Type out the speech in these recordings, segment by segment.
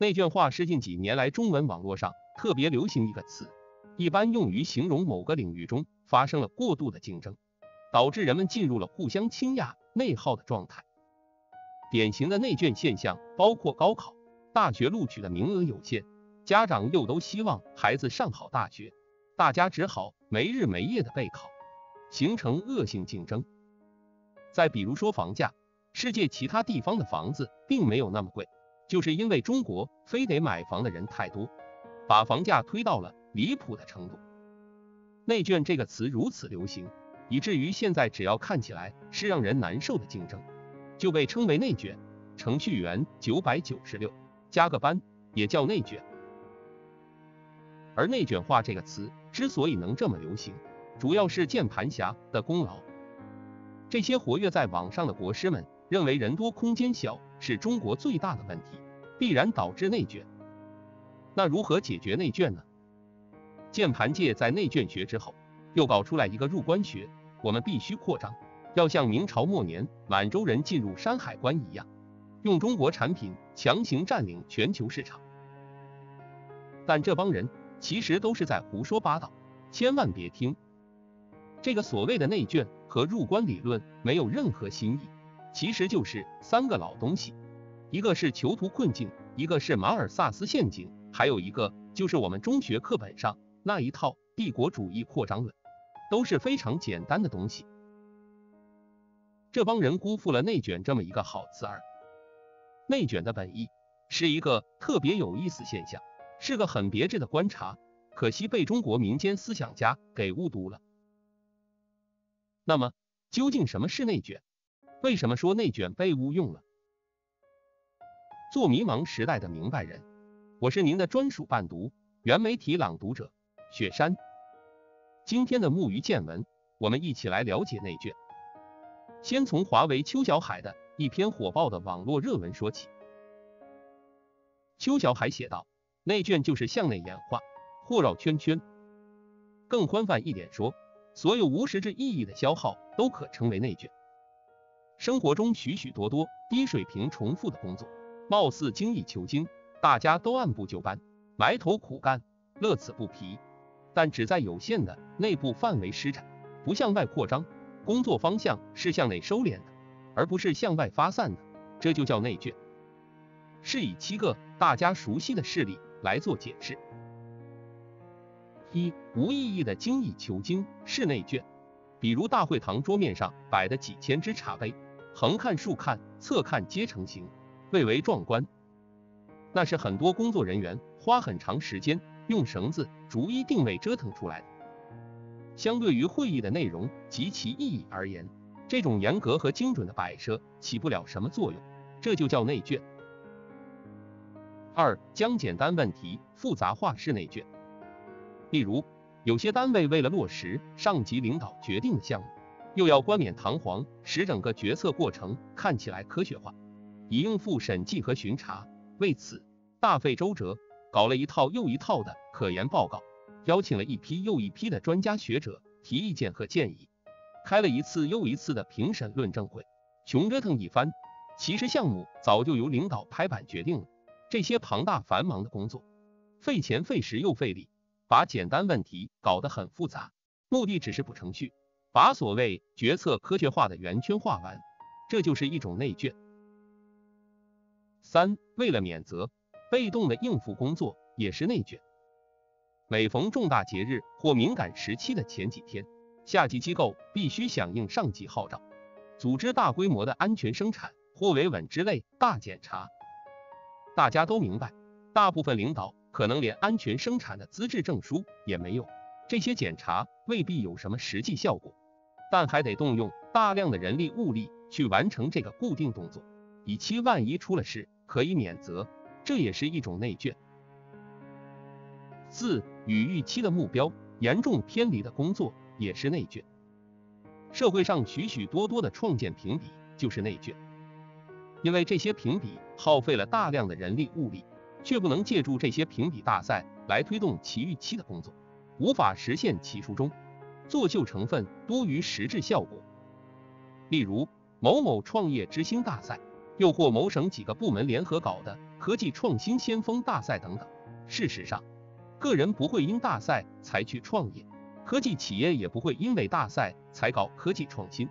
内卷化是近几年来中文网络上特别流行一个词，一般用于形容某个领域中发生了过度的竞争，导致人们进入了互相倾轧、内耗的状态。典型的内卷现象包括高考，大学录取的名额有限，家长又都希望孩子上好大学，大家只好没日没夜的备考，形成恶性竞争。再比如说房价，世界其他地方的房子并没有那么贵。就是因为中国非得买房的人太多，把房价推到了离谱的程度。内卷这个词如此流行，以至于现在只要看起来是让人难受的竞争，就被称为内卷。程序员九百九十六加个班也叫内卷。而内卷化这个词之所以能这么流行，主要是键盘侠的功劳。这些活跃在网上的国师们认为人多空间小。是中国最大的问题，必然导致内卷。那如何解决内卷呢？键盘界在内卷学之后，又搞出来一个入关学，我们必须扩张，要像明朝末年满洲人进入山海关一样，用中国产品强行占领全球市场。但这帮人其实都是在胡说八道，千万别听。这个所谓的内卷和入关理论没有任何新意。其实就是三个老东西，一个是囚徒困境，一个是马尔萨斯陷阱，还有一个就是我们中学课本上那一套帝国主义扩张论，都是非常简单的东西。这帮人辜负了内卷这么一个好词儿。内卷的本意是一个特别有意思现象，是个很别致的观察，可惜被中国民间思想家给误读了。那么究竟什么是内卷？为什么说内卷被误用了？做迷茫时代的明白人，我是您的专属伴读，原媒体朗读者雪山。今天的木鱼见闻，我们一起来了解内卷。先从华为邱小海的一篇火爆的网络热文说起。邱小海写道：内卷就是向内演化，或绕圈圈。更宽泛一点说，所有无实质意义的消耗都可称为内卷。生活中许许多多低水平重复的工作，貌似精益求精，大家都按部就班，埋头苦干，乐此不疲，但只在有限的内部范围施展，不向外扩张，工作方向是向内收敛的，而不是向外发散的，这就叫内卷。是以七个大家熟悉的事例来做解释：一、无意义的精益求精是内卷，比如大会堂桌面上摆的几千只茶杯。横看竖看侧看皆成形，蔚为壮观。那是很多工作人员花很长时间用绳子逐一定位折腾出来的。相对于会议的内容及其意义而言，这种严格和精准的摆设起不了什么作用，这就叫内卷。二，将简单问题复杂化是内卷。例如，有些单位为了落实上级领导决定的项目。又要冠冕堂皇，使整个决策过程看起来科学化，以应付审计和巡查。为此，大费周折，搞了一套又一套的可研报告，邀请了一批又一批的专家学者提意见和建议，开了一次又一次的评审论证会，穷折腾一番。其实项目早就由领导拍板决定了。这些庞大繁忙的工作，费钱费时又费力，把简单问题搞得很复杂，目的只是补程序。把所谓决策科学化的圆圈画完，这就是一种内卷。三，为了免责，被动的应付工作也是内卷。每逢重大节日或敏感时期的前几天，下级机构必须响应上级号召，组织大规模的安全生产或维稳之类大检查。大家都明白，大部分领导可能连安全生产的资质证书也没有，这些检查未必有什么实际效果。但还得动用大量的人力物力去完成这个固定动作，以期万一出了事可以免责，这也是一种内卷。四与预期的目标严重偏离的工作也是内卷。社会上许许多多的创建评比就是内卷，因为这些评比耗费了大量的人力物力，却不能借助这些评比大赛来推动其预期的工作，无法实现其初衷。作秀成分多于实质效果。例如，某某创业之星大赛又或某省几个部门联合搞的科技创新先锋大赛等等。事实上，个人不会因大赛才去创业，科技企业也不会因为大赛才搞科技创新。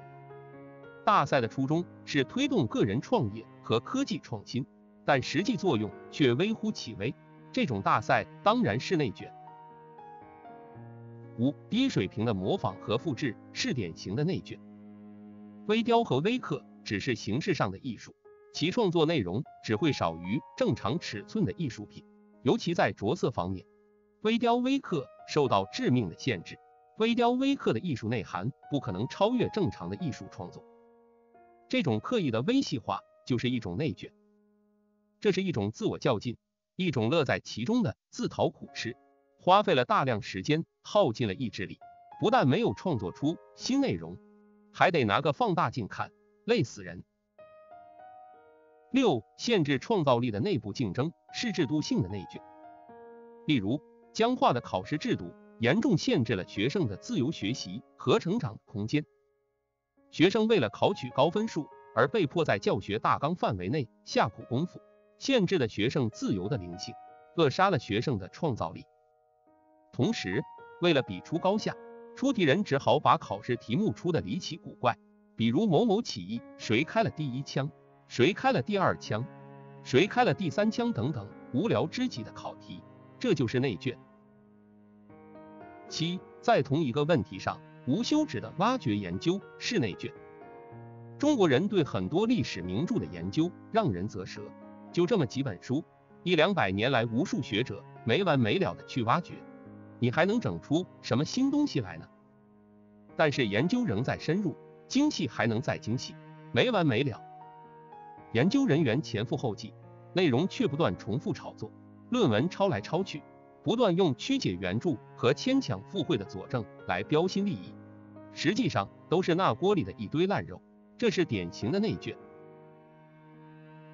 大赛的初衷是推动个人创业和科技创新，但实际作用却微乎其微。这种大赛当然是内卷。五低水平的模仿和复制是典型的内卷。微雕和微刻只是形式上的艺术，其创作内容只会少于正常尺寸的艺术品，尤其在着色方面，微雕微刻受到致命的限制。微雕微刻的艺术内涵不可能超越正常的艺术创作。这种刻意的微细化就是一种内卷，这是一种自我较劲，一种乐在其中的自讨苦吃。花费了大量时间，耗尽了意志力，不但没有创作出新内容，还得拿个放大镜看，累死人。六、限制创造力的内部竞争是制度性的内卷。例如，僵化的考试制度严重限制了学生的自由学习和成长空间。学生为了考取高分数而被迫在教学大纲范围内下苦功夫，限制了学生自由的灵性，扼杀了学生的创造力。同时，为了比出高下，出题人只好把考试题目出的离奇古怪，比如某某起义谁开了第一枪，谁开了第二枪，谁开了第三枪等等无聊之极的考题，这就是内卷。七，在同一个问题上无休止的挖掘研究是内卷。中国人对很多历史名著的研究让人啧舌，就这么几本书，一两百年来无数学者没完没了的去挖掘。你还能整出什么新东西来呢？但是研究仍在深入，精细还能再精细，没完没了。研究人员前赴后继，内容却不断重复炒作，论文抄来抄去，不断用曲解原著和牵强附会的佐证来标新立异，实际上都是那锅里的一堆烂肉。这是典型的内卷。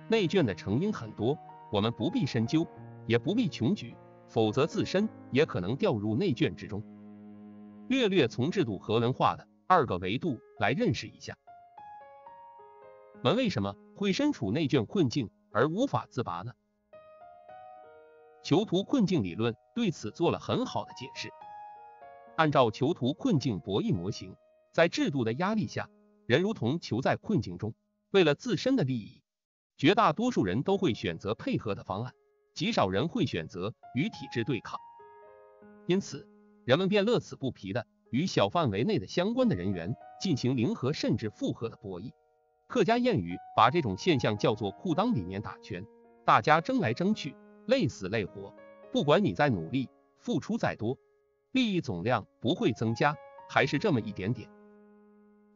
内卷的成因很多，我们不必深究，也不必穷举。否则自身也可能掉入内卷之中。略略从制度和文化的二个维度来认识一下，我们为什么会身处内卷困境而无法自拔呢？囚徒困境理论对此做了很好的解释。按照囚徒困境博弈模型，在制度的压力下，人如同囚在困境中，为了自身的利益，绝大多数人都会选择配合的方案。极少人会选择与体制对抗，因此人们便乐此不疲的与小范围内的相关的人员进行零和甚至负荷的博弈。客家谚语把这种现象叫做“裤裆里面打拳”，大家争来争去，累死累活，不管你再努力，付出再多，利益总量不会增加，还是这么一点点。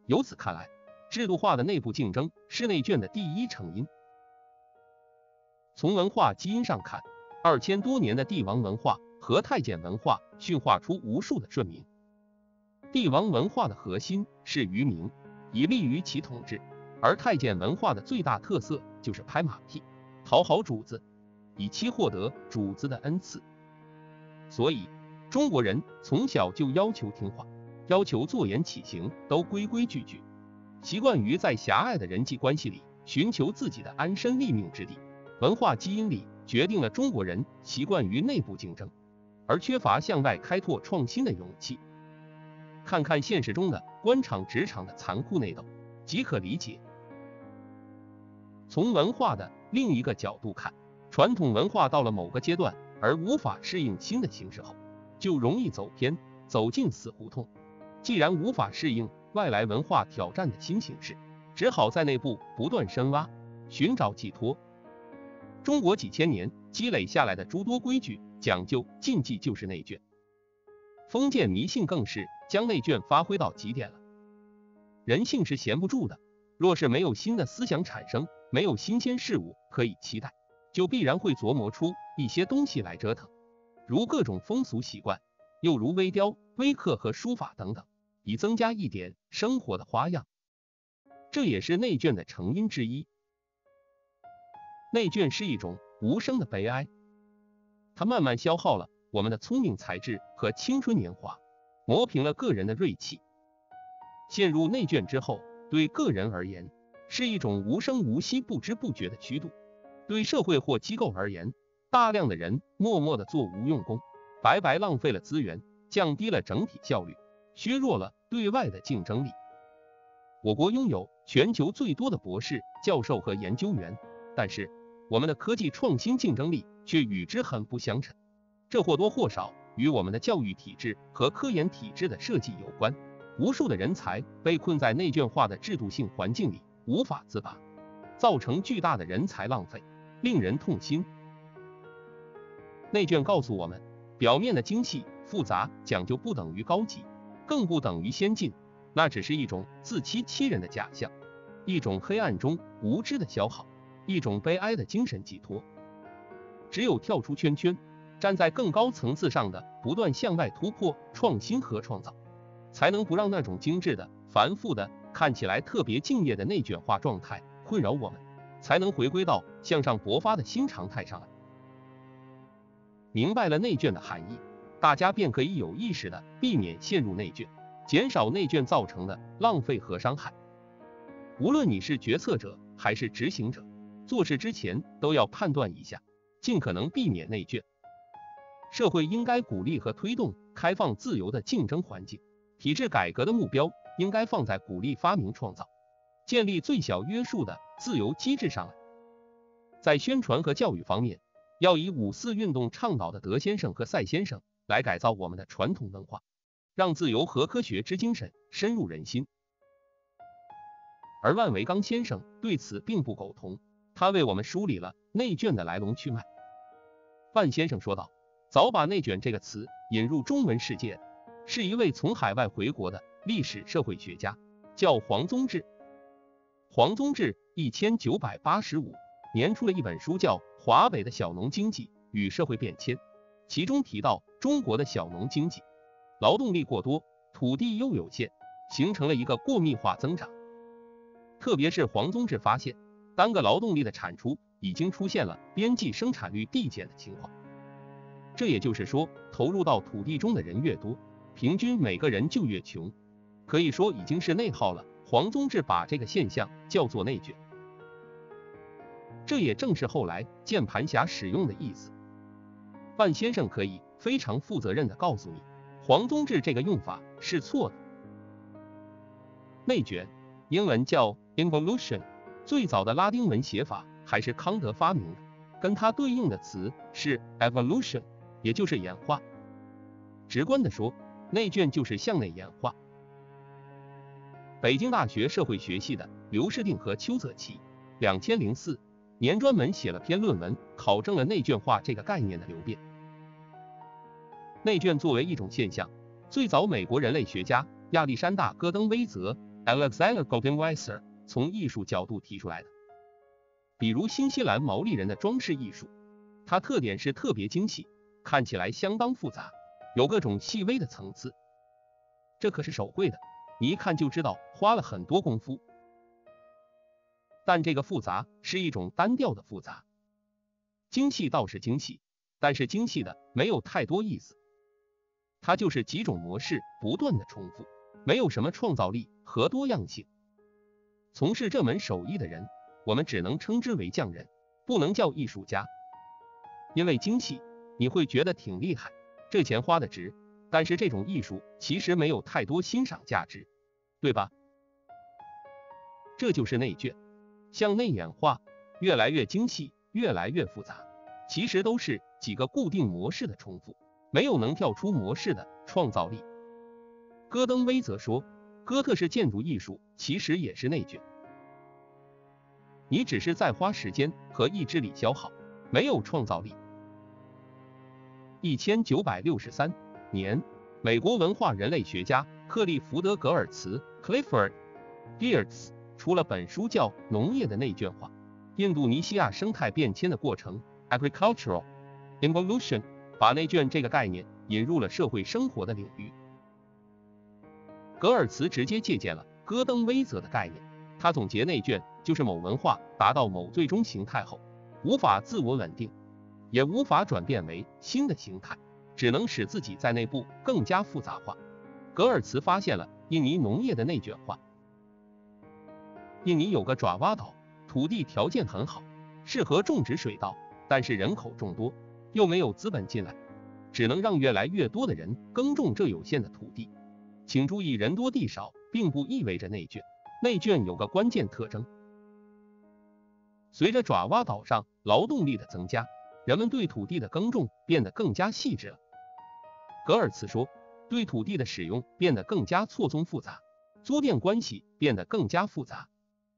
由此看来，制度化的内部竞争是内卷的第一成因。从文化基因上看，二千多年的帝王文化和太监文化驯化出无数的顺民。帝王文化的核心是愚民，以利于其统治；而太监文化的最大特色就是拍马屁，讨好主子，以期获得主子的恩赐。所以，中国人从小就要求听话，要求坐言起行都规规矩矩，习惯于在狭隘的人际关系里寻求自己的安身立命之地。文化基因里决定了中国人习惯于内部竞争，而缺乏向外开拓创新的勇气。看看现实中的官场职场的残酷内斗，即可理解。从文化的另一个角度看，传统文化到了某个阶段而无法适应新的形势后，就容易走偏，走进死胡同。既然无法适应外来文化挑战的新形势，只好在内部不断深挖，寻找寄托。中国几千年积累下来的诸多规矩、讲究、禁忌就是内卷，封建迷信更是将内卷发挥到极点了。人性是闲不住的，若是没有新的思想产生，没有新鲜事物可以期待，就必然会琢磨出一些东西来折腾，如各种风俗习惯，又如微雕、微刻和书法等等，以增加一点生活的花样。这也是内卷的成因之一。内卷是一种无声的悲哀，它慢慢消耗了我们的聪明才智和青春年华，磨平了个人的锐气。陷入内卷之后，对个人而言，是一种无声无息、不知不觉的虚度。对社会或机构而言，大量的人默默的做无用功，白白浪费了资源，降低了整体效率，削弱了对外的竞争力。我国拥有全球最多的博士、教授和研究员，但是我们的科技创新竞争力却与之很不相称。这或多或少与我们的教育体制和科研体制的设计有关。无数的人才被困在内卷化的制度性环境里，无法自拔，造成巨大的人才浪费，令人痛心。内卷告诉我们，表面的精细、复杂、讲究不等于高级，更不等于先进，那只是一种自欺欺人的假象，一种黑暗中无知的消耗，一种悲哀的精神寄托。只有跳出圈圈，站在更高层次上的不断向外突破、创新和创造。才能不让那种精致的、繁复的、看起来特别敬业的内卷化状态困扰我们，才能回归到向上勃发的新常态上来。明白了内卷的含义，大家便可以有意识的避免陷入内卷，减少内卷造成的浪费和伤害。无论你是决策者还是执行者，做事之前都要判断一下，尽可能避免内卷。社会应该鼓励和推动开放自由的竞争环境。体制改革的目标应该放在鼓励发明创造、建立最小约束的自由机制上来。在宣传和教育方面，要以五四运动倡导的德先生和赛先生来改造我们的传统文化，让自由和科学之精神深入人心。而万维钢先生对此并不苟同，他为我们梳理了内卷的来龙去脉。万先生说道：“早把内卷这个词引入中文世界。”是一位从海外回国的历史社会学家，叫黄宗智。黄宗智一千九百八十五年出了一本书，叫《华北的小农经济与社会变迁》，其中提到中国的小农经济，劳动力过多，土地又有限，形成了一个过密化增长。特别是黄宗智发现，单个劳动力的产出已经出现了边际生产率递减的情况。这也就是说，投入到土地中的人越多。平均每个人就越穷，可以说已经是内耗了。黄宗智把这个现象叫做内卷，这也正是后来键盘侠使用的意思。万先生可以非常负责任的告诉你，黄宗智这个用法是错的。内卷，英文叫 involution，最早的拉丁文写法还是康德发明的，跟它对应的词是 evolution，也就是演化。直观的说。内卷就是向内演化。北京大学社会学系的刘世定和邱泽奇，两千零四年专门写了篇论文，考证了内卷化这个概念的流变。内卷作为一种现象，最早美国人类学家亚历山大·戈登威泽 （Alexander Goldenweiser） 从艺术角度提出来的。比如新西兰毛利人的装饰艺术，它特点是特别精细，看起来相当复杂。有各种细微的层次，这可是手绘的，你一看就知道花了很多功夫。但这个复杂是一种单调的复杂，精细倒是精细，但是精细的没有太多意思。它就是几种模式不断的重复，没有什么创造力和多样性。从事这门手艺的人，我们只能称之为匠人，不能叫艺术家，因为精细你会觉得挺厉害。这钱花的值，但是这种艺术其实没有太多欣赏价值，对吧？这就是内卷，向内演化，越来越精细，越来越复杂，其实都是几个固定模式的重复，没有能跳出模式的创造力。戈登威则说，哥特式建筑艺术其实也是内卷，你只是在花时间和意志力消耗，没有创造力。一千九百六十三年，美国文化人类学家克利福德·格尔茨 （Clifford Geertz） 出了本书，叫《农业的内卷化：印度尼西亚生态变迁的过程》（Agricultural Evolution），把内卷这个概念引入了社会生活的领域。格尔茨直接借鉴了戈登威泽的概念，他总结内卷就是某文化达到某最终形态后，无法自我稳定。也无法转变为新的形态，只能使自己在内部更加复杂化。格尔茨发现了印尼农业的内卷化。印尼有个爪哇岛，土地条件很好，适合种植水稻，但是人口众多，又没有资本进来，只能让越来越多的人耕种这有限的土地。请注意，人多地少并不意味着内卷，内卷有个关键特征。随着爪哇岛上劳动力的增加，人们对土地的耕种变得更加细致了。格尔茨说，对土地的使用变得更加错综复杂，租佃关系变得更加复杂，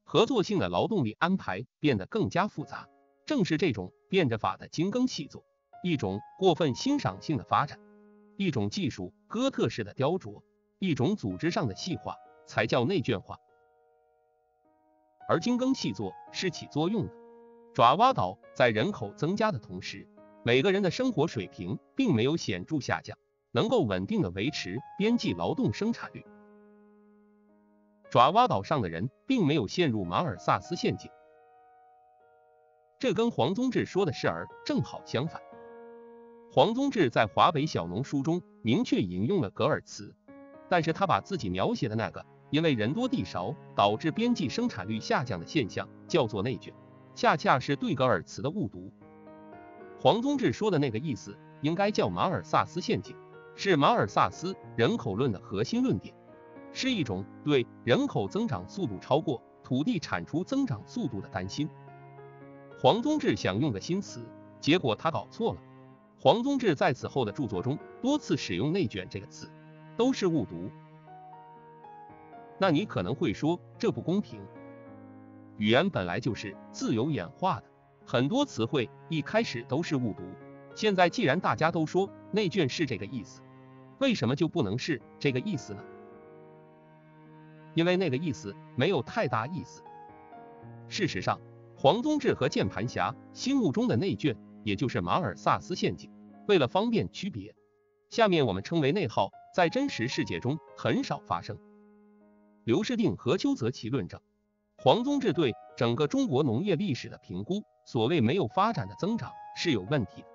合作性的劳动力安排变得更加复杂。正是这种变着法的精耕细作，一种过分欣赏性的发展，一种技术哥特式的雕琢，一种组织上的细化，才叫内卷化。而精耕细作是起作用的。爪哇岛在人口增加的同时，每个人的生活水平并没有显著下降，能够稳定的维持边际劳动生产率。爪哇岛上的人并没有陷入马尔萨斯陷阱，这跟黄宗智说的事儿正好相反。黄宗智在《华北小农书》中明确引用了格尔茨，但是他把自己描写的那个。因为人多地少导致边际生产率下降的现象叫做内卷，恰恰是对格尔茨的误读。黄宗智说的那个意思应该叫马尔萨斯陷阱，是马尔萨斯人口论的核心论点，是一种对人口增长速度超过土地产出增长速度的担心。黄宗智想用个新词，结果他搞错了。黄宗智在此后的著作中多次使用内卷这个词，都是误读。那你可能会说这不公平，语言本来就是自由演化的，很多词汇一开始都是误读。现在既然大家都说内卷是这个意思，为什么就不能是这个意思呢？因为那个意思没有太大意思。事实上，黄宗智和键盘侠心目中的内卷，也就是马尔萨斯陷阱。为了方便区别，下面我们称为内耗，在真实世界中很少发生。刘士定和邱泽奇论证，黄宗智对整个中国农业历史的评估，所谓没有发展的增长是有问题的。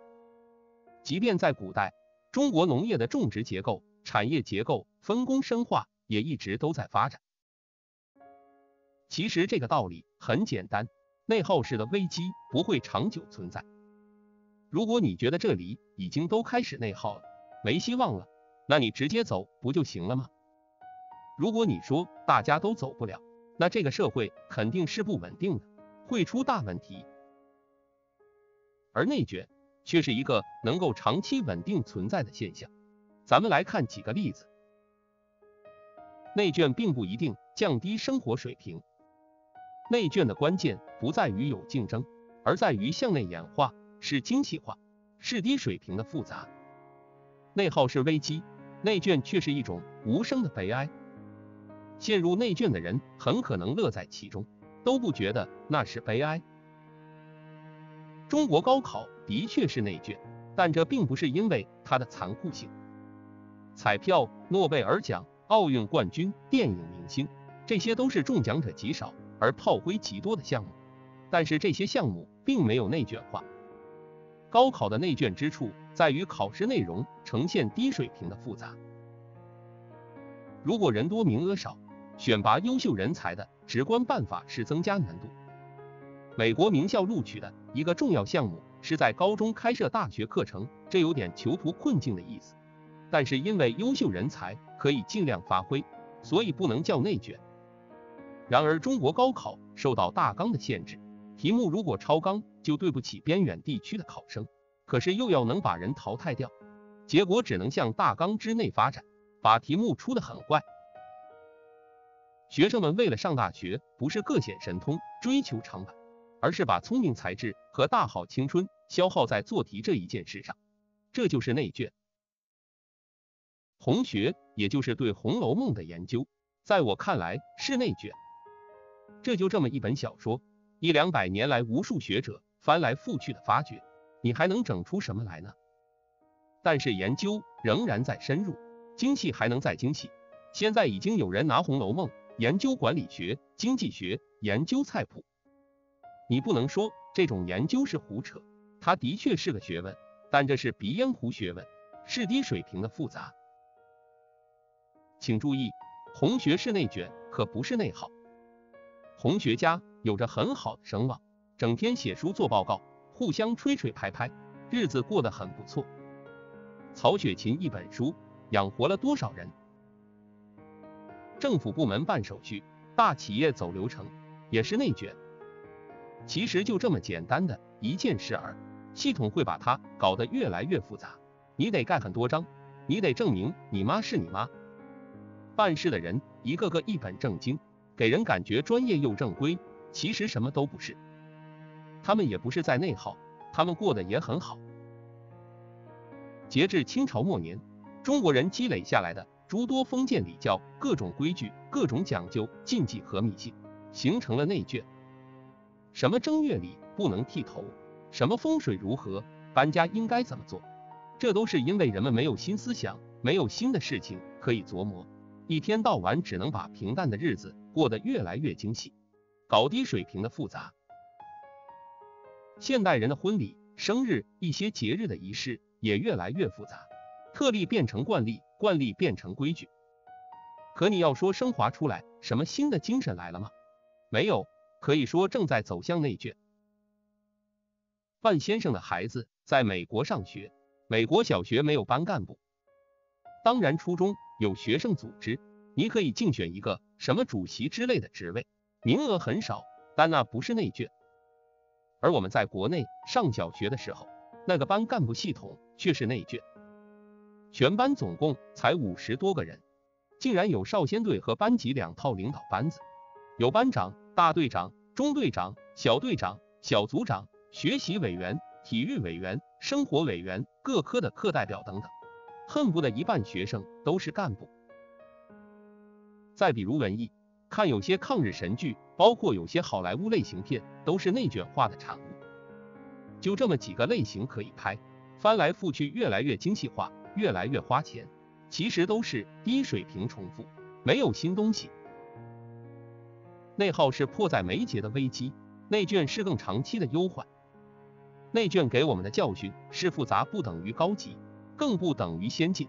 即便在古代，中国农业的种植结构、产业结构、分工深化也一直都在发展。其实这个道理很简单，内耗式的危机不会长久存在。如果你觉得这里已经都开始内耗了，没希望了，那你直接走不就行了吗？如果你说大家都走不了，那这个社会肯定是不稳定的，会出大问题。而内卷却是一个能够长期稳定存在的现象。咱们来看几个例子。内卷并不一定降低生活水平，内卷的关键不在于有竞争，而在于向内演化，是精细化，是低水平的复杂。内耗是危机，内卷却是一种无声的悲哀。陷入内卷的人很可能乐在其中，都不觉得那是悲哀。中国高考的确是内卷，但这并不是因为它的残酷性。彩票、诺贝尔奖、奥运冠军、电影明星，这些都是中奖者极少而炮灰极多的项目，但是这些项目并没有内卷化。高考的内卷之处在于考试内容呈现低水平的复杂。如果人多名额少，选拔优秀人才的直观办法是增加难度。美国名校录取的一个重要项目是在高中开设大学课程，这有点囚徒困境的意思。但是因为优秀人才可以尽量发挥，所以不能叫内卷。然而中国高考受到大纲的限制，题目如果超纲就对不起边远地区的考生，可是又要能把人淘汰掉，结果只能向大纲之内发展，把题目出的很怪。学生们为了上大学，不是各显神通追求长板，而是把聪明才智和大好青春消耗在做题这一件事上，这就是内卷。红学，也就是对《红楼梦》的研究，在我看来是内卷。这就这么一本小说，一两百年来无数学者翻来覆去的发掘，你还能整出什么来呢？但是研究仍然在深入，精细还能再精细。现在已经有人拿《红楼梦》。研究管理学、经济学，研究菜谱，你不能说这种研究是胡扯，它的确是个学问，但这是鼻烟壶学问，是低水平的复杂。请注意，红学是内卷，可不是内耗。《红学家有着很好的声望，整天写书做报告，互相吹吹拍拍，日子过得很不错。曹雪芹一本书养活了多少人？政府部门办手续，大企业走流程，也是内卷。其实就这么简单的一件事儿，系统会把它搞得越来越复杂。你得盖很多章，你得证明你妈是你妈。办事的人一个个一本正经，给人感觉专业又正规，其实什么都不是。他们也不是在内耗，他们过得也很好。截至清朝末年，中国人积累下来的诸多封建礼教、各种规矩、各种讲究、禁忌和迷信，形成了内卷。什么正月里不能剃头，什么风水如何，搬家应该怎么做，这都是因为人们没有新思想，没有新的事情可以琢磨，一天到晚只能把平淡的日子过得越来越精细，搞低水平的复杂。现代人的婚礼、生日、一些节日的仪式。也越来越复杂，特例变成惯例，惯例变成规矩。可你要说升华出来什么新的精神来了吗？没有，可以说正在走向内卷。范先生的孩子在美国上学，美国小学没有班干部，当然初中有学生组织，你可以竞选一个什么主席之类的职位，名额很少，但那不是内卷。而我们在国内上小学的时候。那个班干部系统却是内卷，全班总共才五十多个人，竟然有少先队和班级两套领导班子，有班长、大队长、中队长、小队长、小组长、学习委员、体育委员、生活委员、各科的课代表等等，恨不得一半学生都是干部。再比如文艺，看有些抗日神剧，包括有些好莱坞类型片，都是内卷化的产物。就这么几个类型可以拍，翻来覆去越来越精细化，越来越花钱，其实都是低水平重复，没有新东西。内耗是迫在眉睫的危机，内卷是更长期的忧患。内卷给我们的教训是复杂不等于高级，更不等于先进。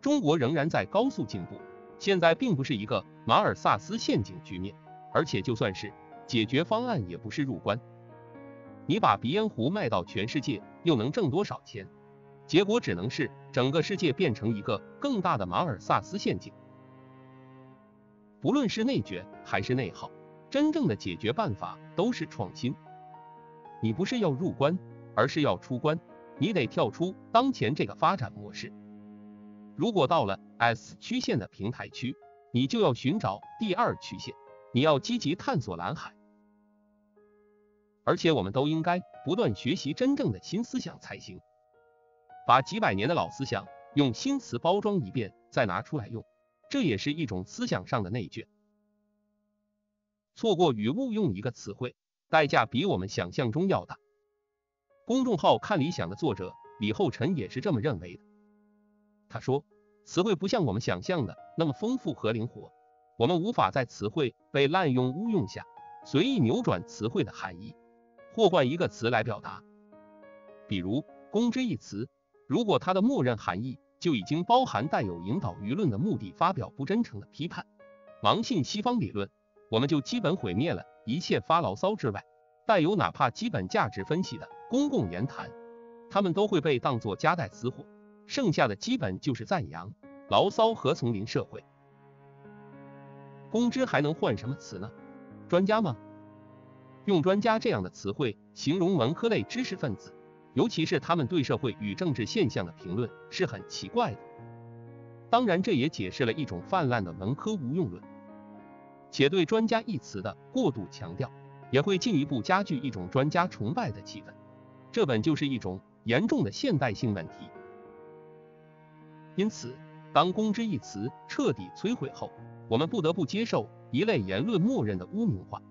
中国仍然在高速进步，现在并不是一个马尔萨斯陷阱局面，而且就算是解决方案，也不是入关。你把鼻烟壶卖到全世界，又能挣多少钱？结果只能是整个世界变成一个更大的马尔萨斯陷阱。不论是内卷还是内耗，真正的解决办法都是创新。你不是要入关，而是要出关。你得跳出当前这个发展模式。如果到了 S 曲线的平台区，你就要寻找第二曲线，你要积极探索蓝海。而且我们都应该不断学习真正的新思想才行。把几百年的老思想用新词包装一遍，再拿出来用，这也是一种思想上的内卷。错过与误用一个词汇，代价比我们想象中要大。公众号看理想的作者李厚辰也是这么认为的。他说，词汇不像我们想象的那么丰富和灵活，我们无法在词汇被滥用误用下随意扭转词汇的含义。或换一个词来表达，比如“公知”一词，如果它的默认含义就已经包含带有引导舆论的目的，发表不真诚的批判，盲信西方理论，我们就基本毁灭了一切发牢骚之外带有哪怕基本价值分析的公共言谈，他们都会被当作夹带私货，剩下的基本就是赞扬、牢骚和丛林社会。公知还能换什么词呢？专家吗？用专家这样的词汇形容文科类知识分子，尤其是他们对社会与政治现象的评论，是很奇怪的。当然，这也解释了一种泛滥的文科无用论，且对专家一词的过度强调，也会进一步加剧一种专家崇拜的气氛。这本就是一种严重的现代性问题。因此，当“公知”一词彻底摧毁后，我们不得不接受一类言论默认的污名化。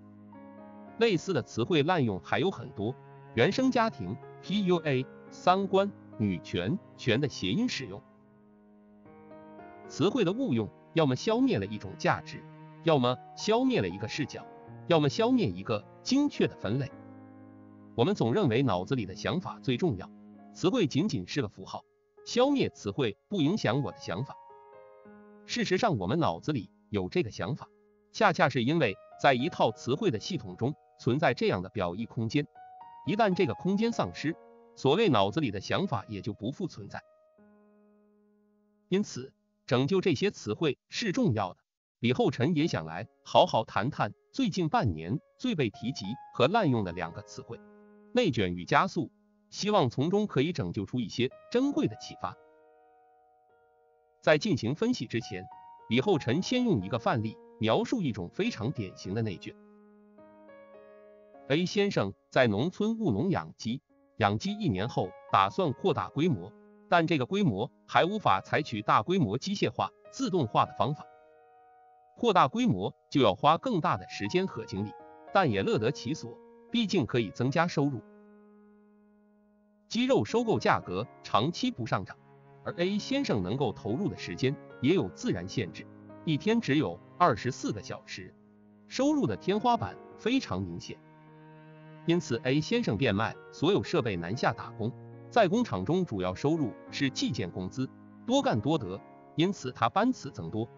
类似的词汇滥用还有很多，原生家庭、PUA、三观、女权、权的谐音使用，词汇的误用，要么消灭了一种价值，要么消灭了一个视角，要么消灭一个精确的分类。我们总认为脑子里的想法最重要，词汇仅仅是个符号，消灭词汇不影响我的想法。事实上，我们脑子里有这个想法，恰恰是因为在一套词汇的系统中存在这样的表意空间，一旦这个空间丧失，所谓脑子里的想法也就不复存在。因此，拯救这些词汇是重要的。李厚辰也想来好好谈谈最近半年最被提及和滥用的两个词汇“内卷”与“加速”，希望从中可以拯救出一些珍贵的启发。在进行分析之前，李厚辰先用一个范例描述一种非常典型的内卷。A 先生在农村务农养鸡，养鸡一年后打算扩大规模，但这个规模还无法采取大规模机械化、自动化的方法。扩大规模就要花更大的时间和精力，但也乐得其所，毕竟可以增加收入。鸡肉收购价格长期不上涨，而 A 先生能够投入的时间也有自然限制，一天只有二十四个小时，收入的天花板非常明显。因此，A 先生变卖所有设备南下打工，在工厂中主要收入是计件工资，多干多得，因此他班次增多。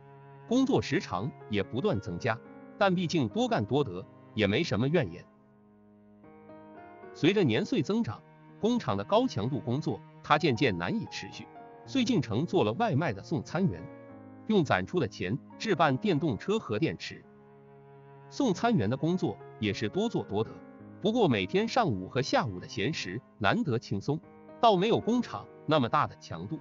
工作时长也不断增加，但毕竟多干多得，也没什么怨言。随着年岁增长，工厂的高强度工作他渐渐难以持续，遂进城做了外卖的送餐员，用攒出的钱置办电动车和电池。送餐员的工作也是多做多得，不过每天上午和下午的闲时难得轻松，倒没有工厂那么大的强度，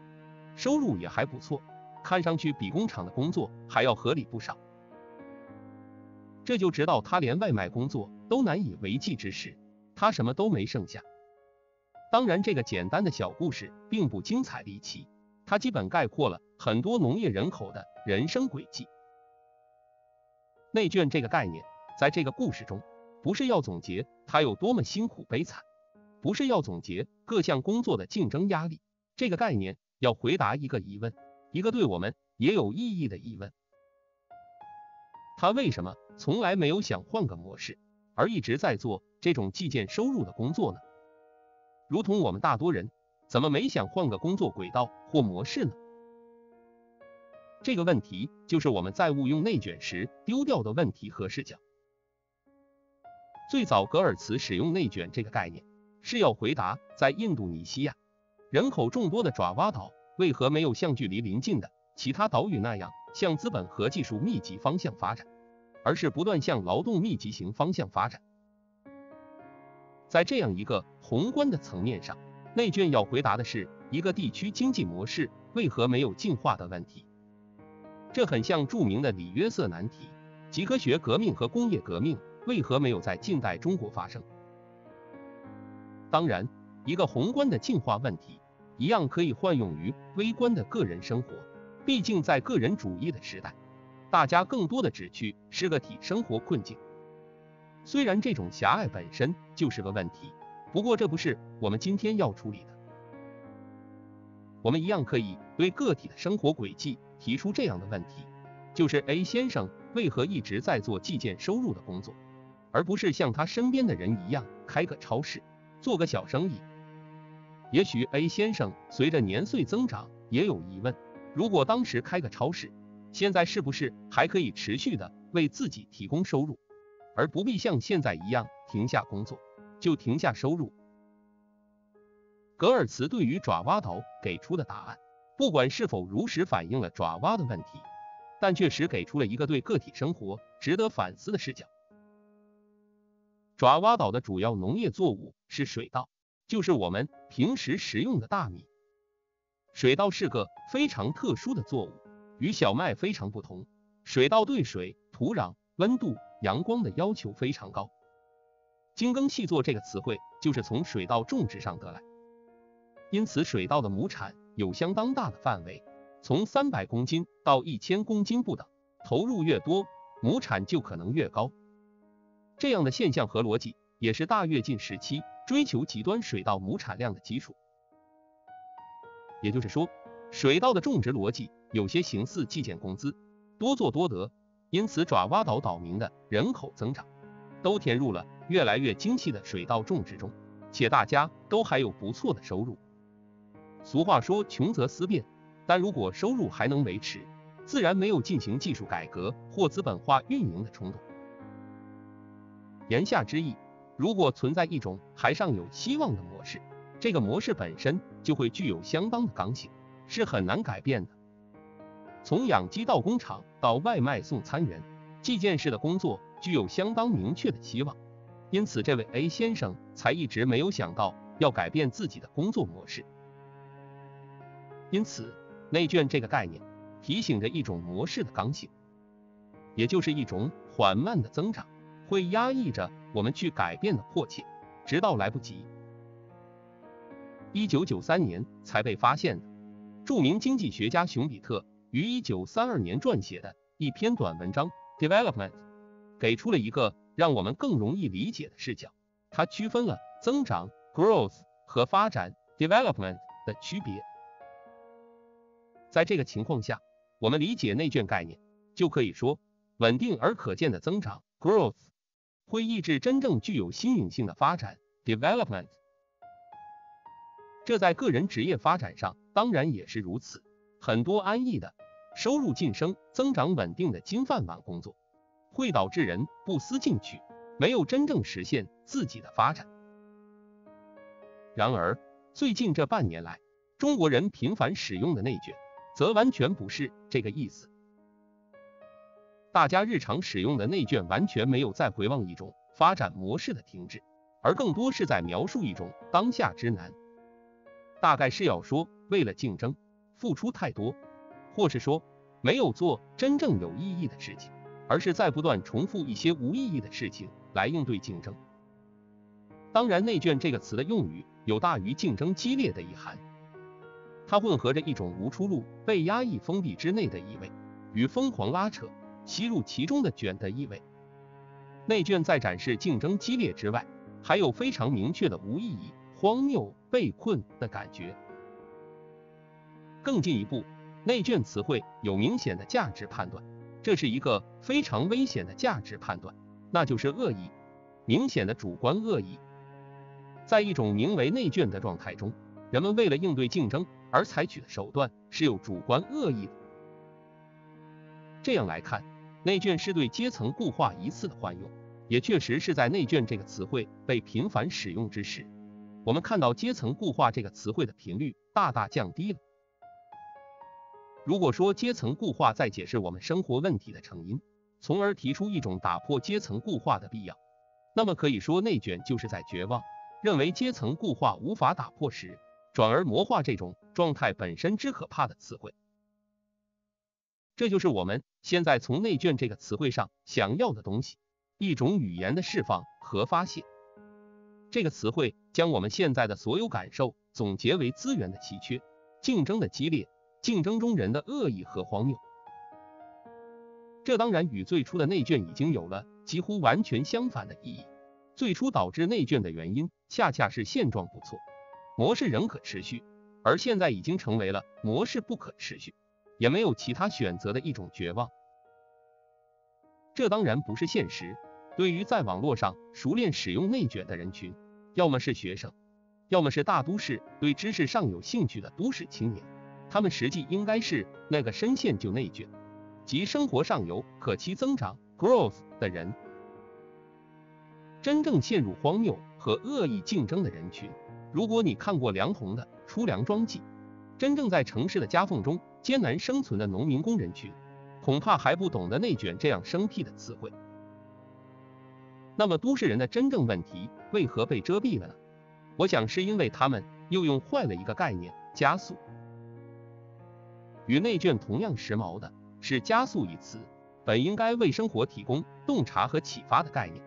收入也还不错。看上去比工厂的工作还要合理不少，这就直到他连外卖工作都难以为继之时，他什么都没剩下。当然，这个简单的小故事并不精彩离奇，它基本概括了很多农业人口的人生轨迹。内卷这个概念，在这个故事中，不是要总结他有多么辛苦悲惨，不是要总结各项工作的竞争压力，这个概念要回答一个疑问。一个对我们也有意义的疑问：他为什么从来没有想换个模式，而一直在做这种计件收入的工作呢？如同我们大多人，怎么没想换个工作轨道或模式呢？这个问题就是我们在误用内卷时丢掉的问题和视角。最早格尔茨使用内卷这个概念，是要回答在印度尼西亚人口众多的爪哇岛。为何没有像距离邻近的其他岛屿那样向资本和技术密集方向发展，而是不断向劳动密集型方向发展？在这样一个宏观的层面上，内卷要回答的是一个地区经济模式为何没有进化的问题。这很像著名的里约瑟难题：几何学革命和工业革命为何没有在近代中国发生？当然，一个宏观的进化问题。一样可以换用于微观的个人生活。毕竟在个人主义的时代，大家更多的只去是个体生活困境。虽然这种狭隘本身就是个问题，不过这不是我们今天要处理的。我们一样可以对个体的生活轨迹提出这样的问题：就是 A 先生为何一直在做计件收入的工作，而不是像他身边的人一样开个超市，做个小生意？也许 A 先生随着年岁增长也有疑问：如果当时开个超市，现在是不是还可以持续的为自己提供收入，而不必像现在一样停下工作就停下收入？格尔茨对于爪哇岛给出的答案，不管是否如实反映了爪哇的问题，但确实给出了一个对个体生活值得反思的视角。爪哇岛的主要农业作物是水稻。就是我们平时食用的大米。水稻是个非常特殊的作物，与小麦非常不同。水稻对水、土壤、温度、阳光的要求非常高。精耕细作这个词汇就是从水稻种植上得来。因此，水稻的亩产有相当大的范围，从三百公斤到一千公斤不等。投入越多，亩产就可能越高。这样的现象和逻辑，也是大跃进时期。追求极端水稻亩产量的基础，也就是说，水稻的种植逻辑有些形似计件工资，多做多得。因此，爪哇岛岛民的人口增长都填入了越来越精细的水稻种植中，且大家都还有不错的收入。俗话说穷则思变，但如果收入还能维持，自然没有进行技术改革或资本化运营的冲动。言下之意，如果存在一种还尚有希望的模式，这个模式本身就会具有相当的刚性，是很难改变的。从养鸡到工厂到外卖送餐员，这件事的工作具有相当明确的期望，因此这位 A 先生才一直没有想到要改变自己的工作模式。因此，内卷这个概念提醒着一种模式的刚性，也就是一种缓慢的增长会压抑着我们去改变的迫切，直到来不及。一九九三年才被发现的，著名经济学家熊彼特于一九三二年撰写的一篇短文章《Development》，给出了一个让我们更容易理解的视角。它区分了增长 （growth） 和发展 （development） 的区别。在这个情况下，我们理解内卷概念，就可以说，稳定而可见的增长 （growth） 会抑制真正具有新颖性的发展 （development）。这在个人职业发展上当然也是如此。很多安逸的、收入晋升、增长稳定的金饭碗工作，会导致人不思进取，没有真正实现自己的发展。然而，最近这半年来，中国人频繁使用的内卷，则完全不是这个意思。大家日常使用的内卷，完全没有在回望一种发展模式的停滞，而更多是在描述一种当下之难。大概是要说，为了竞争付出太多，或是说没有做真正有意义的事情，而是在不断重复一些无意义的事情来应对竞争。当然，内卷这个词的用语有大于竞争激烈的意涵，它混合着一种无出路、被压抑封闭之内的意味，与疯狂拉扯、吸入其中的卷的意味。内卷在展示竞争激烈之外，还有非常明确的无意义。荒谬、被困的感觉。更进一步，内卷词汇有明显的价值判断，这是一个非常危险的价值判断，那就是恶意，明显的主观恶意。在一种名为内卷的状态中，人们为了应对竞争而采取的手段是有主观恶意的。这样来看，内卷是对阶层固化一次的换用，也确实是在内卷这个词汇被频繁使用之时。我们看到阶层固化这个词汇的频率大大降低了。如果说阶层固化在解释我们生活问题的成因，从而提出一种打破阶层固化的必要，那么可以说内卷就是在绝望，认为阶层固化无法打破时，转而魔化这种状态本身之可怕的词汇。这就是我们现在从内卷这个词汇上想要的东西，一种语言的释放和发泄。这个词汇将我们现在的所有感受总结为资源的稀缺、竞争的激烈、竞争中人的恶意和荒谬。这当然与最初的内卷已经有了几乎完全相反的意义。最初导致内卷的原因，恰恰是现状不错，模式仍可持续，而现在已经成为了模式不可持续，也没有其他选择的一种绝望。这当然不是现实。对于在网络上熟练使用内卷的人群，要么是学生，要么是大都市对知识尚有兴趣的都市青年，他们实际应该是那个深陷就内卷，即生活上有可期增长 growth 的人。真正陷入荒谬和恶意竞争的人群，如果你看过梁鸿的《出粮庄记》，真正在城市的夹缝中艰难生存的农民工人群，恐怕还不懂得内卷这样生僻的词汇。那么都市人的真正问题为何被遮蔽了呢？我想是因为他们又用坏了一个概念——加速。与内卷同样时髦的是“加速”一词，本应该为生活提供洞察和启发的概念，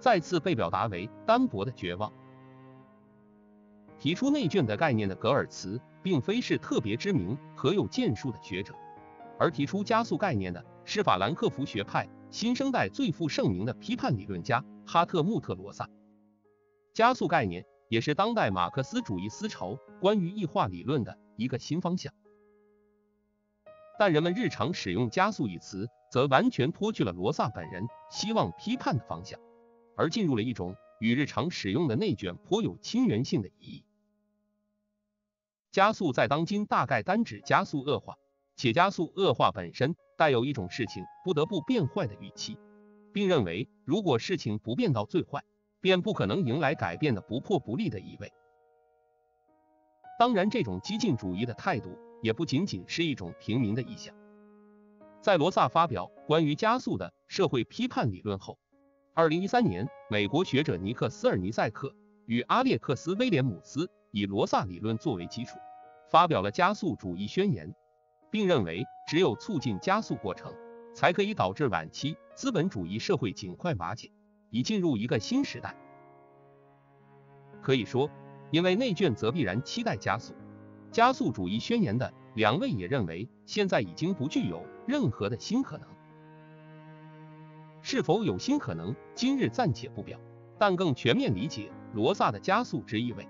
再次被表达为单薄的绝望。提出内卷的概念的格尔茨，并非是特别知名和有建树的学者，而提出加速概念的是法兰克福学派。新生代最负盛名的批判理论家哈特穆特罗萨，加速概念也是当代马克思主义思潮关于异化理论的一个新方向。但人们日常使用“加速”一词，则完全脱去了罗萨本人希望批判的方向，而进入了一种与日常使用的内卷颇有亲缘性的意义。加速在当今大概单指加速恶化、且加速恶化本身带有一种事情不得不变坏的预期，并认为如果事情不变到最坏，便不可能迎来改变的不破不立的意味。当然，这种激进主义的态度也不仅仅是一种平民的意向。在罗萨发表关于加速的社会批判理论后，二零一三年，美国学者尼克斯尔尼塞克与阿列克斯威廉姆斯以罗萨理论作为基础，发表了加速主义宣言。并认为，只有促进加速过程，才可以导致晚期资本主义社会尽快瓦解，以进入一个新时代。可以说，因为内卷，则必然期待加速。加速主义宣言的两位也认为，现在已经不具有任何的新可能。是否有新可能，今日暂且不表。但更全面理解罗萨的加速之意味，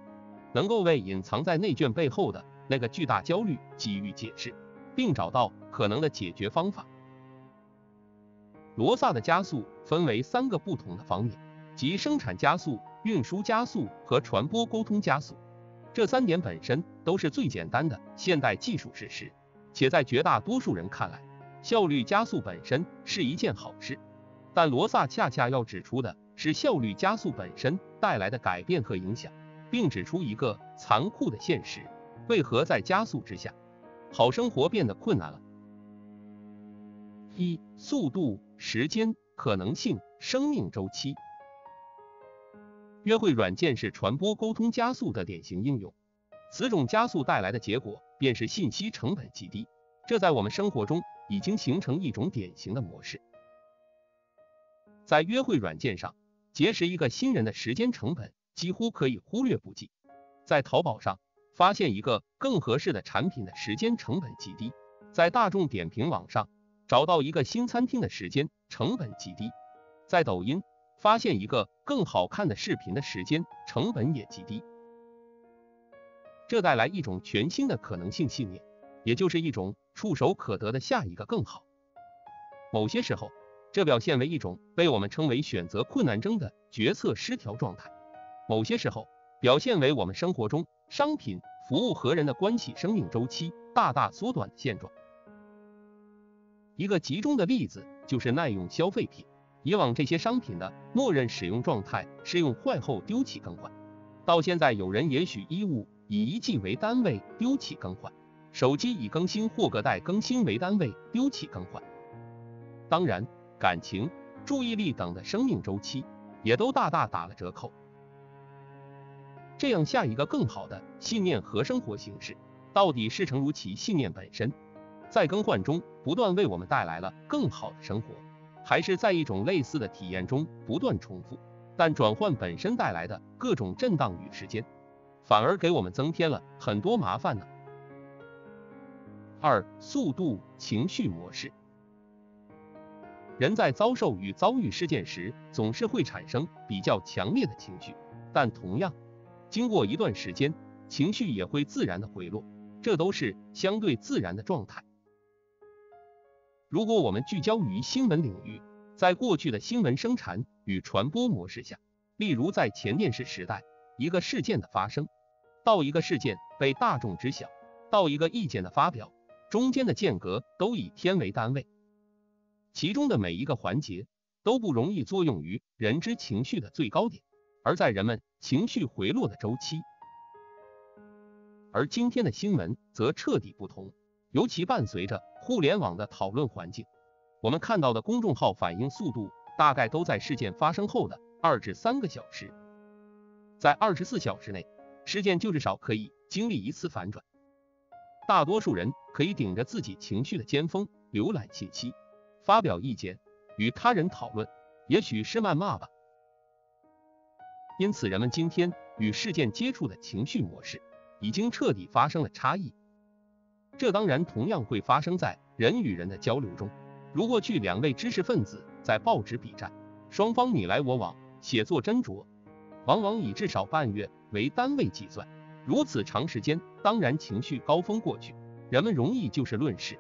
能够为隐藏在内卷背后的那个巨大焦虑给予解释。并找到可能的解决方法。罗萨的加速分为三个不同的方面，即生产加速、运输加速和传播沟通加速。这三点本身都是最简单的现代技术事实，且在绝大多数人看来，效率加速本身是一件好事。但罗萨恰恰要指出的是效率加速本身带来的改变和影响，并指出一个残酷的现实：为何在加速之下？好生活变得困难了。一、速度、时间、可能性、生命周期。约会软件是传播沟通加速的典型应用。此种加速带来的结果便是信息成本极低，这在我们生活中已经形成一种典型的模式。在约会软件上结识一个新人的时间成本几乎可以忽略不计。在淘宝上。发现一个更合适的产品的时间成本极低，在大众点评网上找到一个新餐厅的时间成本极低，在抖音发现一个更好看的视频的时间成本也极低。这带来一种全新的可能性信念，也就是一种触手可得的下一个更好。某些时候，这表现为一种被我们称为选择困难症的决策失调状态；某些时候，表现为我们生活中。商品、服务和人的关系生命周期大大缩短的现状。一个集中的例子就是耐用消费品。以往这些商品的默认使用状态是用坏后丢弃更换，到现在有人也许衣物以一季为单位丢弃更换，手机以更新或隔代更新为单位丢弃更换。当然，感情、注意力等的生命周期也都大大打了折扣。这样，下一个更好的信念和生活形式，到底是诚如其信念本身，在更换中不断为我们带来了更好的生活，还是在一种类似的体验中不断重复，但转换本身带来的各种震荡与时间，反而给我们增添了很多麻烦呢？二、速度情绪模式。人在遭受与遭遇事件时，总是会产生比较强烈的情绪，但同样。经过一段时间，情绪也会自然的回落，这都是相对自然的状态。如果我们聚焦于新闻领域，在过去的新闻生产与传播模式下，例如在前电视时代，一个事件的发生，到一个事件被大众知晓，到一个意见的发表，中间的间隔都以天为单位，其中的每一个环节都不容易作用于人之情绪的最高点。而在人们情绪回落的周期，而今天的新闻则彻底不同，尤其伴随着互联网的讨论环境，我们看到的公众号反应速度大概都在事件发生后的二至三个小时，在二十四小时内，事件就至少可以经历一次反转。大多数人可以顶着自己情绪的尖峰浏览信息、发表意见、与他人讨论，也许是谩骂吧。因此，人们今天与事件接触的情绪模式已经彻底发生了差异。这当然同样会发生在人与人的交流中。如果据两位知识分子在报纸比战，双方你来我往，写作斟酌，往往以至少半月为单位计算。如此长时间，当然情绪高峰过去，人们容易就事论事。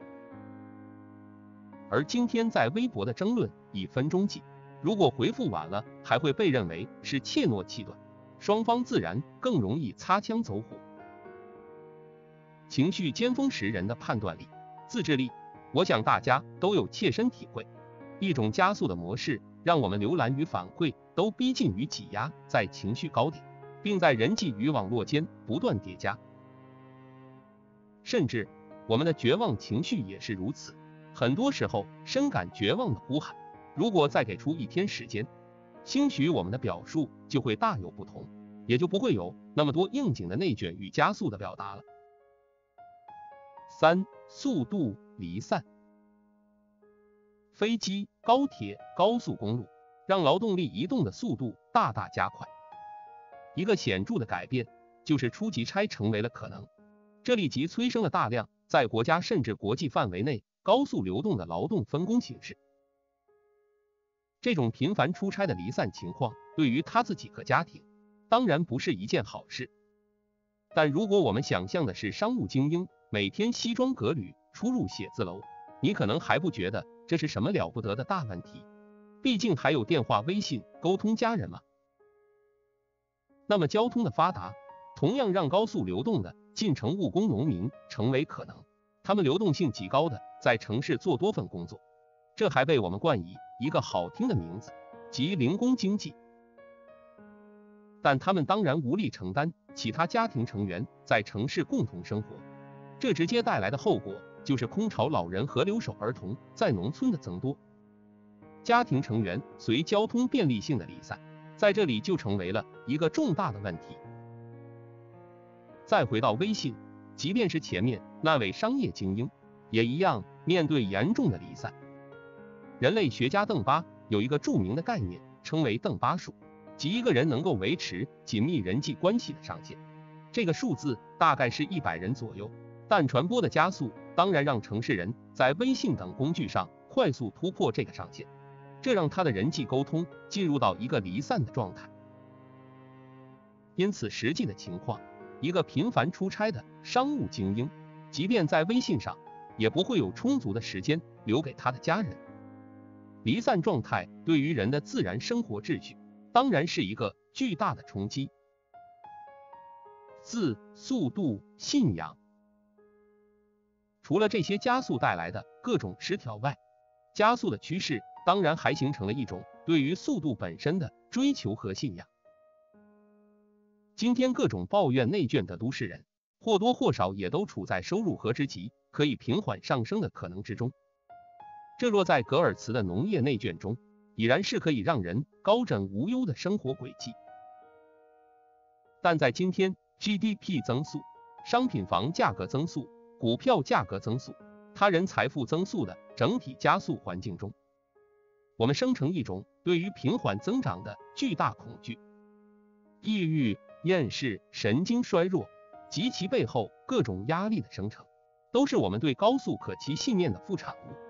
而今天在微博的争论以分钟计。如果回复晚了，还会被认为是怯懦气短，双方自然更容易擦枪走火。情绪尖峰时，人的判断力、自制力，我想大家都有切身体会。一种加速的模式，让我们浏览与反馈都逼近于挤压在情绪高点，并在人际与网络间不断叠加。甚至我们的绝望情绪也是如此。很多时候，深感绝望的呼喊，如果再给出一天时间，兴许我们的表述就会大有不同，也就不会有那么多应景的内卷与加速的表达了。三、速度离散。飞机、高铁、高速公路让劳动力移动的速度大大加快。一个显著的改变就是初级差成为了可能，这立即催生了大量在国家甚至国际范围内高速流动的劳动分工形式。这种频繁出差的离散情况对于他自己和家庭当然不是一件好事，但如果我们想象的是商务精英每天西装革履出入写字楼，你可能还不觉得。这是什么了不得的大问题？毕竟还有电话、微信沟通家人嘛。那么交通的发达，同样让高速流动的进城务工农民成为可能。他们流动性极高的在城市做多份工作，这还被我们冠以一个好听的名字，即零工经济。但他们当然无力承担其他家庭成员在城市共同生活，这直接带来的后果。就是空巢老人和留守儿童在农村的增多，家庭成员随交通便利性的离散，在这里就成为了一个重大的问题。再回到微信，即便是前面那位商业精英，也一样面对严重的离散。人类学家邓巴有一个著名的概念，称为邓巴数，即一个人能够维持紧密人际关系的上限。这个数字大概是一百人左右，但传播的加速。当然，让城市人在微信等工具上快速突破这个上限，这让他的人际沟通进入到一个离散的状态。因此，实际的情况，一个频繁出差的商务精英，即便在微信上，也不会有充足的时间留给他的家人。离散状态对于人的自然生活秩序，当然是一个巨大的冲击。四速度信仰。除了这些加速带来的各种失调外，加速的趋势当然还形成了一种对于速度本身的追求和信仰。今天各种抱怨内卷的都市人，或多或少也都处在收入和之极可以平缓上升的可能之中。这落在格尔茨的农业内卷中，已然是可以让人高枕无忧的生活轨迹。但在今天 GDP 增速、商品房价格增速。股票价格增速，他人财富增速的整体加速环境中，我们生成一种对于平缓增长的巨大恐惧、抑郁、厌世、神经衰弱及其背后各种压力的生成，都是我们对高速可期信念的副产物。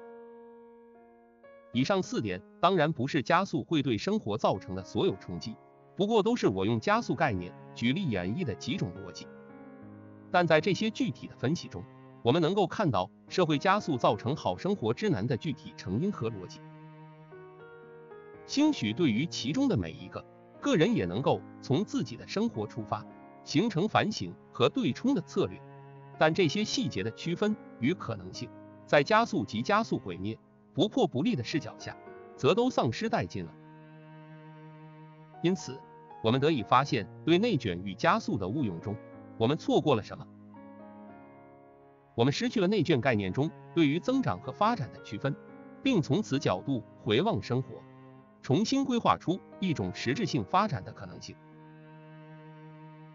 以上四点当然不是加速会对生活造成的所有冲击，不过都是我用加速概念举例演绎的几种逻辑。但在这些具体的分析中，我们能够看到社会加速造成好生活之难的具体成因和逻辑。兴许对于其中的每一个个人，也能够从自己的生活出发，形成反省和对冲的策略。但这些细节的区分与可能性，在加速及加速毁灭、不破不立的视角下，则都丧失殆尽了。因此，我们得以发现，对内卷与加速的误用中，我们错过了什么？我们失去了内卷概念中对于增长和发展的区分，并从此角度回望生活，重新规划出一种实质性发展的可能性。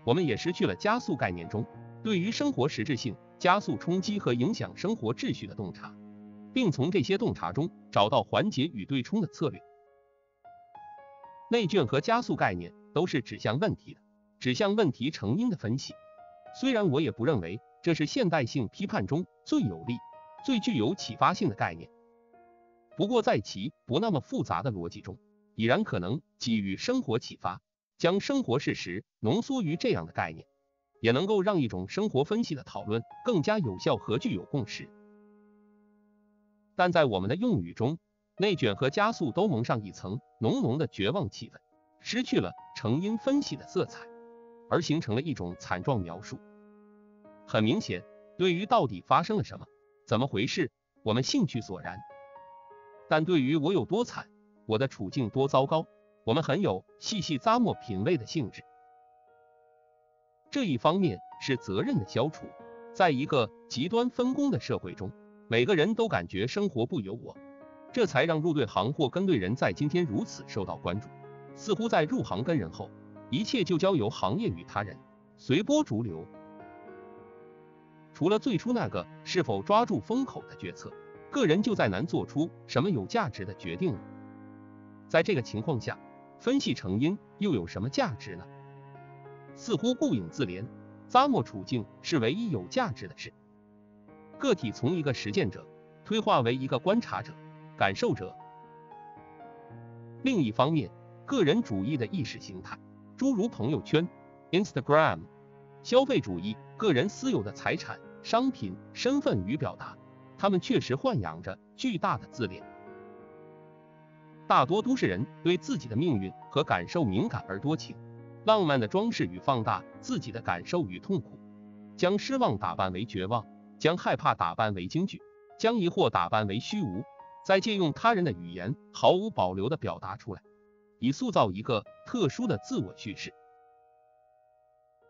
我们也失去了加速概念中对于生活实质性加速冲击和影响生活秩序的洞察，并从这些洞察中找到缓解与对冲的策略。内卷和加速概念都是指向问题的，指向问题成因的分析。虽然我也不认为。这是现代性批判中最有力、最具有启发性的概念。不过，在其不那么复杂的逻辑中，已然可能给予生活启发，将生活事实浓缩于这样的概念，也能够让一种生活分析的讨论更加有效和具有共识。但在我们的用语中，内卷和加速都蒙上一层浓浓的绝望气氛，失去了成因分析的色彩，而形成了一种惨状描述。很明显，对于到底发生了什么，怎么回事？我们兴趣索然。但对于我有多惨，我的处境多糟糕，我们很有细细咂摸品味的兴致。这一方面是责任的消除，在一个极端分工的社会中，每个人都感觉生活不由我，这才让入对行或跟对人在今天如此受到关注。似乎在入行跟人后，一切就交由行业与他人，随波逐流。除了最初那个是否抓住风口的决策，个人就再难做出什么有价值的决定了。在这个情况下，分析成因又有什么价值呢？似乎顾影自怜，咂摸处境是唯一有价值的事。个体从一个实践者退化为一个观察者、感受者。另一方面，个人主义的意识形态，诸如朋友圈、Instagram、消费主义、个人私有的财产、商品、身份与表达，他们确实豢养着巨大的自恋。大多都市人对自己的命运和感受敏感而多情。浪漫的装饰与放大自己的感受与痛苦，将失望打扮为绝望，将害怕打扮为惊惧，将疑惑打扮为虚无，再借用他人的语言毫无保留的表达出来，以塑造一个特殊的自我叙事。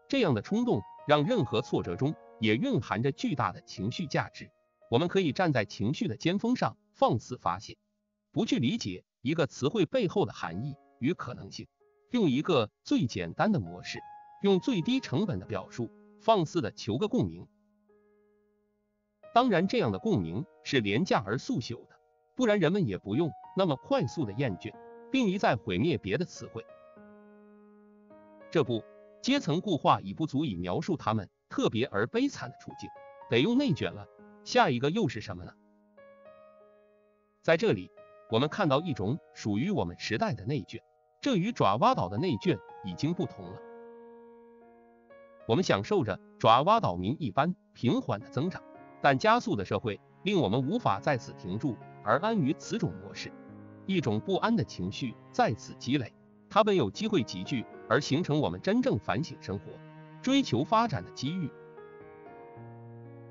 这样的冲动让任何挫折中也蕴含着巨大的情绪价值。我们可以站在情绪的尖峰上放肆发泄，不去理解一个词汇背后的含义与可能性。用一个最简单的模式，用最低成本的表述，放肆的求个共鸣。当然，这样的共鸣是廉价而速朽的，不然人们也不用那么快速的厌倦，并一再毁灭别的词汇。这不，阶层固化已不足以描述他们特别而悲惨的处境，得用内卷了。下一个又是什么呢？在这里，我们看到一种属于我们时代的内卷。这与爪哇岛的内卷已经不同了。我们享受着爪哇岛民一般平缓的增长，但加速的社会令我们无法在此停住而安于此种模式。一种不安的情绪在此积累，它本有机会集聚而形成我们真正反省生活、追求发展的机遇。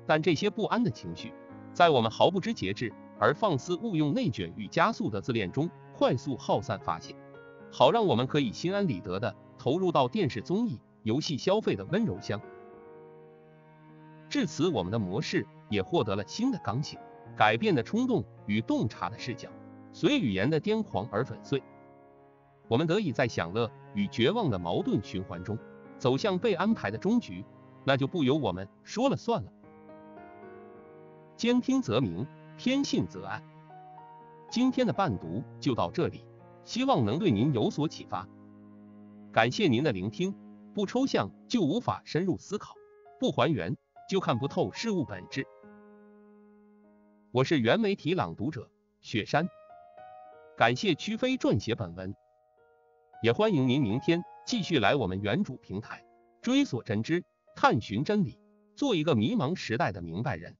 但这些不安的情绪，在我们毫不知节制而放肆误用内卷与加速的自恋中快速耗散发泄。好让我们可以心安理得的投入到电视综艺、游戏消费的温柔乡。至此，我们的模式也获得了新的刚性，改变的冲动与洞察的视角，随语言的癫狂而粉碎。我们得以在享乐与绝望的矛盾循环中，走向被安排的终局，那就不由我们说了算了。兼听则明，偏信则暗。今天的伴读就到这里。希望能对您有所启发，感谢您的聆听。不抽象就无法深入思考，不还原就看不透事物本质。我是原媒体朗读者雪山，感谢曲飞撰写本文，也欢迎您明天继续来我们原主平台追索真知，探寻真理，做一个迷茫时代的明白人。